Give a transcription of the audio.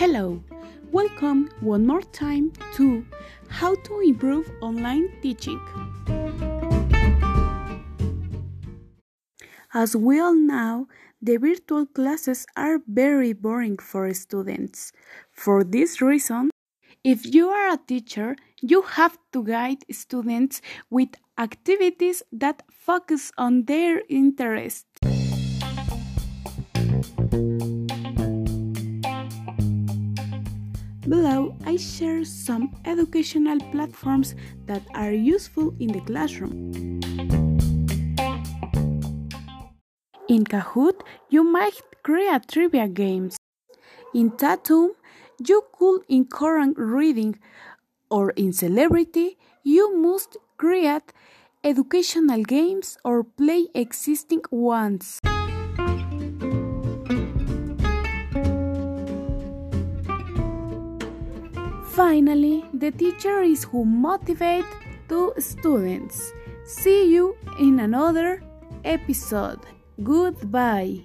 Hello, welcome one more time to How to Improve Online Teaching. As we all know, the virtual classes are very boring for students. For this reason, if you are a teacher, you have to guide students with activities that focus on their interests. Below, I share some educational platforms that are useful in the classroom. In Kahoot, you might create trivia games. In Tadum, you could encourage reading, or in Cerebriti, you must create educational games or play existing ones. Finally, the teacher is who motivates the students. See you in another episode. Goodbye.